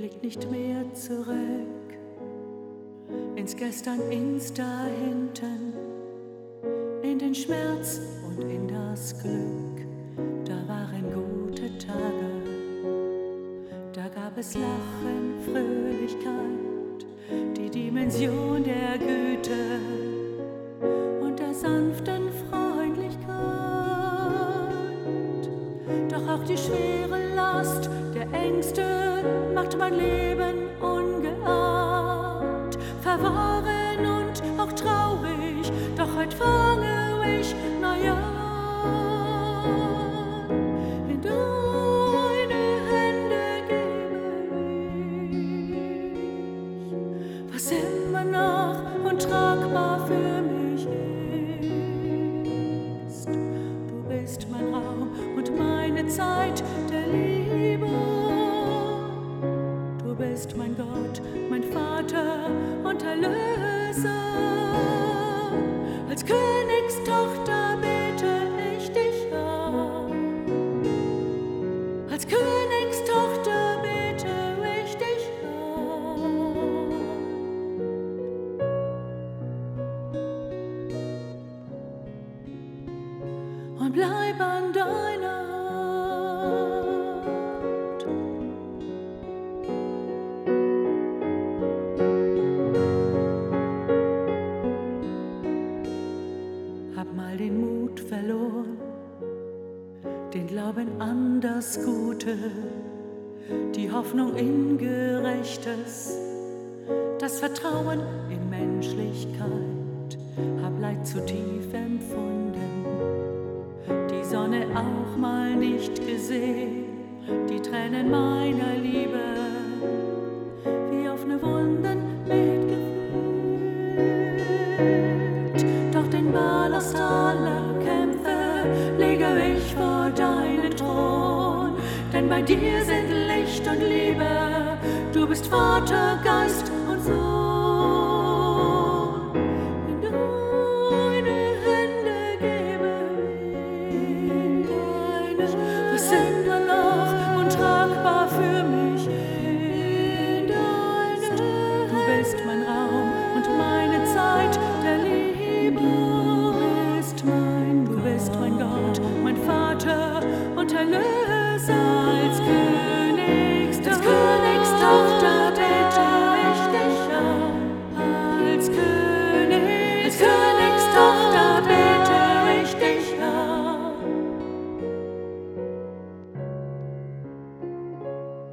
geht nicht mehr zurück ins Gestern, ins Dahinten, in den Schmerz und in das Glück. Da waren gute Tage, da gab es Lachen, Fröhlichkeit, die Dimension Doch auch die schwere Last der Ängste macht mein Leben ungeahnt, verworren und auch traurig, doch heute fange ich neu Zeit der Liebe. Du bist mein Gott, mein Vater und Erlöser. Als Königstochter Hab mal den Mut verloren, den Glauben an das Gute, die Hoffnung in Gerechtes, das Vertrauen in Menschlichkeit. Hab Leid zu tief empfunden, die Sonne auch mal nicht gesehen, die Tränen meiner Liebe wie offene Wunden mitgefühlt. Bei dir sind Licht und Liebe, du bist Vater, Geist und Sohn.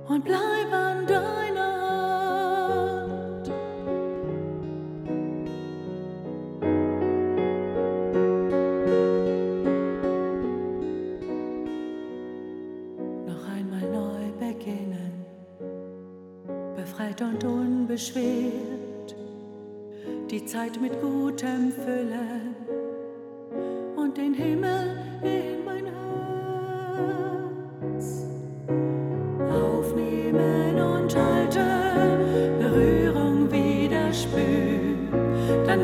Und bleib an deiner Hand. Noch einmal neu beginnen, befreit und unbeschwert, die Zeit mit Gutem füllen. Und den Himmel in mein Herz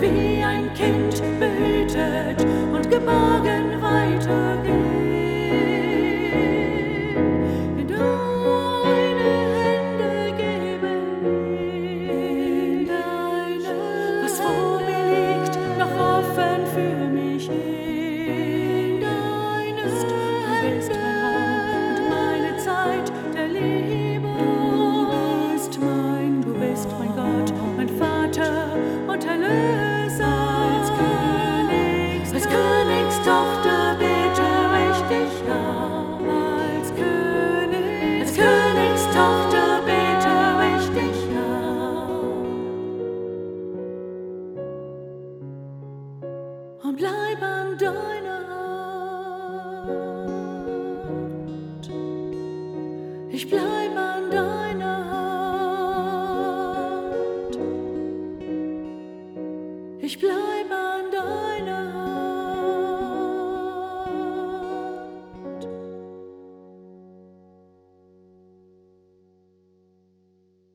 wie ein Kind behütet und geborgen weitergehen. Deiner Hand. Ich bleib